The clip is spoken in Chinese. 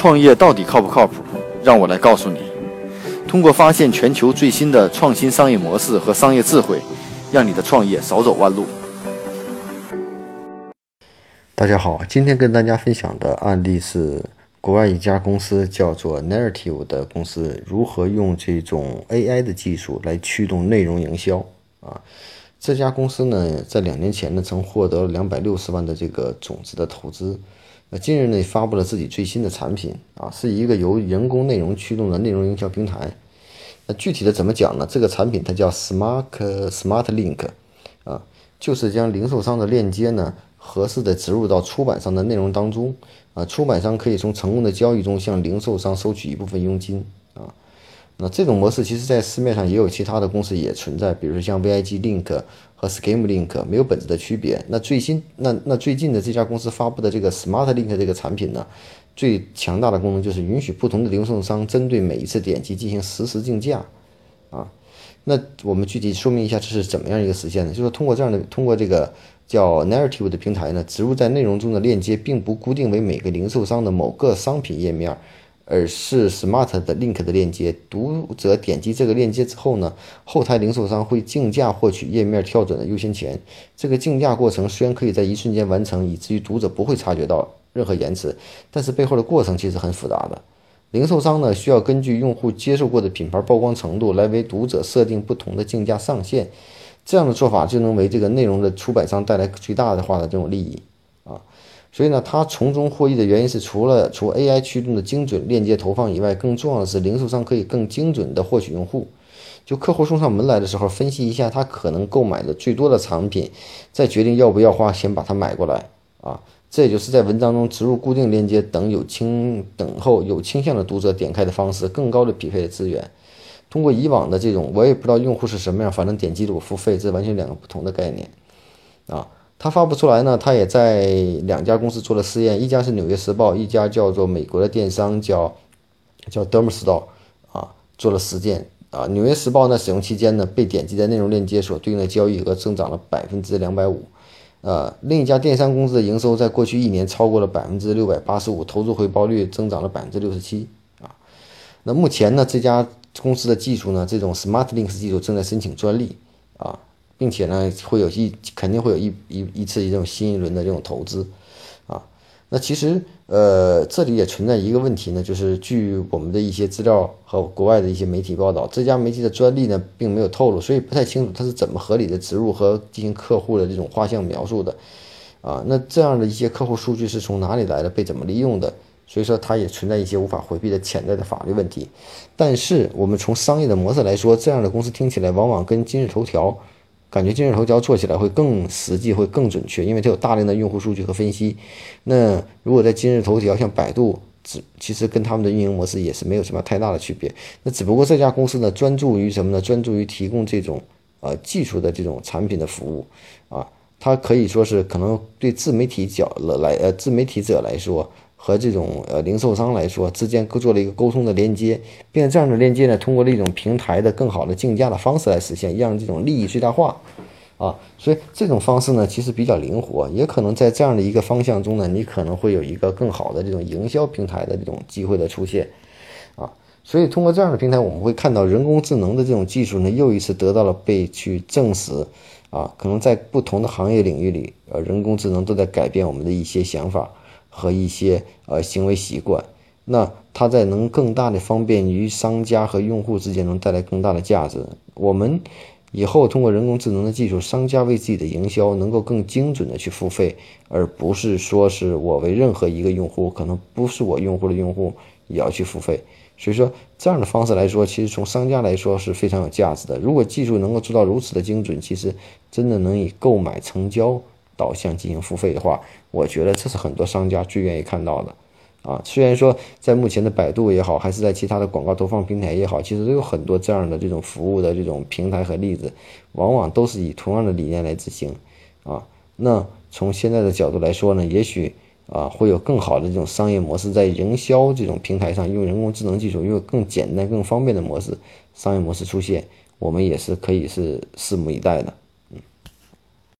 创业到底靠不靠谱？让我来告诉你。通过发现全球最新的创新商业模式和商业智慧，让你的创业少走弯路。大家好，今天跟大家分享的案例是国外一家公司叫做 Narrative 的公司如何用这种 AI 的技术来驱动内容营销啊。这家公司呢，在两年前呢，曾获得了两百六十万的这个种子的投资。那近日呢，发布了自己最新的产品啊，是一个由人工内容驱动的内容营销平台。那具体的怎么讲呢？这个产品它叫 Smart Smart Link，啊，就是将零售商的链接呢，合适的植入到出版商的内容当中，啊，出版商可以从成功的交易中向零售商收取一部分佣金，啊。那这种模式其实，在市面上也有其他的公司也存在，比如说像 VIG Link 和 Scheme Link，没有本质的区别。那最新，那那最近的这家公司发布的这个 Smart Link 这个产品呢，最强大的功能就是允许不同的零售商针对每一次点击进行实时竞价，啊，那我们具体说明一下这是怎么样一个实现呢？就是说通过这样的，通过这个叫 Narrative 的平台呢，植入在内容中的链接并不固定为每个零售商的某个商品页面。而是 Smart 的 Link 的链接，读者点击这个链接之后呢，后台零售商会竞价获取页面跳转的优先权。这个竞价过程虽然可以在一瞬间完成，以至于读者不会察觉到任何延迟，但是背后的过程其实很复杂的。零售商呢需要根据用户接受过的品牌曝光程度来为读者设定不同的竞价上限，这样的做法就能为这个内容的出版商带来最大化的这种利益。所以呢，它从中获益的原因是，除了除 AI 驱动的精准链接投放以外，更重要的是，零售商可以更精准的获取用户。就客户送上门来的时候，分析一下他可能购买的最多的产品，再决定要不要花钱把它买过来啊。这也就是在文章中植入固定链接等有倾等候有倾向的读者点开的方式，更高的匹配的资源。通过以往的这种，我也不知道用户是什么样，反正点击了我付费，这完全两个不同的概念啊。它发布出来呢，它也在两家公司做了试验，一家是《纽约时报》，一家叫做美国的电商叫叫 Dermstore 啊，做了实践啊。《纽约时报》呢，使用期间呢，被点击的内容链接所对应的交易额增长了百分之两百五，呃，另一家电商公司的营收在过去一年超过了百分之六百八十五，投资回报率增长了百分之六十七啊。那目前呢，这家公司的技术呢，这种 Smart Links 技术正在申请专利啊。并且呢，会有一肯定会有一一一次这种新一轮的这种投资，啊，那其实呃这里也存在一个问题呢，就是据我们的一些资料和国外的一些媒体报道，这家媒体的专利呢并没有透露，所以不太清楚它是怎么合理的植入和进行客户的这种画像描述的，啊，那这样的一些客户数据是从哪里来的，被怎么利用的？所以说它也存在一些无法回避的潜在的法律问题。但是我们从商业的模式来说，这样的公司听起来往往跟今日头条。感觉今日头条做起来会更实际，会更准确，因为它有大量的用户数据和分析。那如果在今日头条，像百度，只其实跟他们的运营模式也是没有什么太大的区别。那只不过这家公司呢，专注于什么呢？专注于提供这种呃技术的这种产品的服务啊，它可以说是可能对自媒体角来呃自媒体者来说。和这种呃零售商来说之间做了一个沟通的连接，并且这样的连接呢，通过了一种平台的更好的竞价的方式来实现，让这种利益最大化，啊，所以这种方式呢其实比较灵活，也可能在这样的一个方向中呢，你可能会有一个更好的这种营销平台的这种机会的出现，啊，所以通过这样的平台，我们会看到人工智能的这种技术呢又一次得到了被去证实，啊，可能在不同的行业领域里，呃，人工智能都在改变我们的一些想法。和一些呃行为习惯，那它在能更大的方便于商家和用户之间，能带来更大的价值。我们以后通过人工智能的技术，商家为自己的营销能够更精准的去付费，而不是说是我为任何一个用户，可能不是我用户的用户也要去付费。所以说这样的方式来说，其实从商家来说是非常有价值的。如果技术能够做到如此的精准，其实真的能以购买成交。导向进行付费的话，我觉得这是很多商家最愿意看到的，啊，虽然说在目前的百度也好，还是在其他的广告投放平台也好，其实都有很多这样的这种服务的这种平台和例子，往往都是以同样的理念来执行，啊，那从现在的角度来说呢，也许啊会有更好的这种商业模式在营销这种平台上，用人工智能技术，用更简单、更方便的模式商业模式出现，我们也是可以是拭目以待的。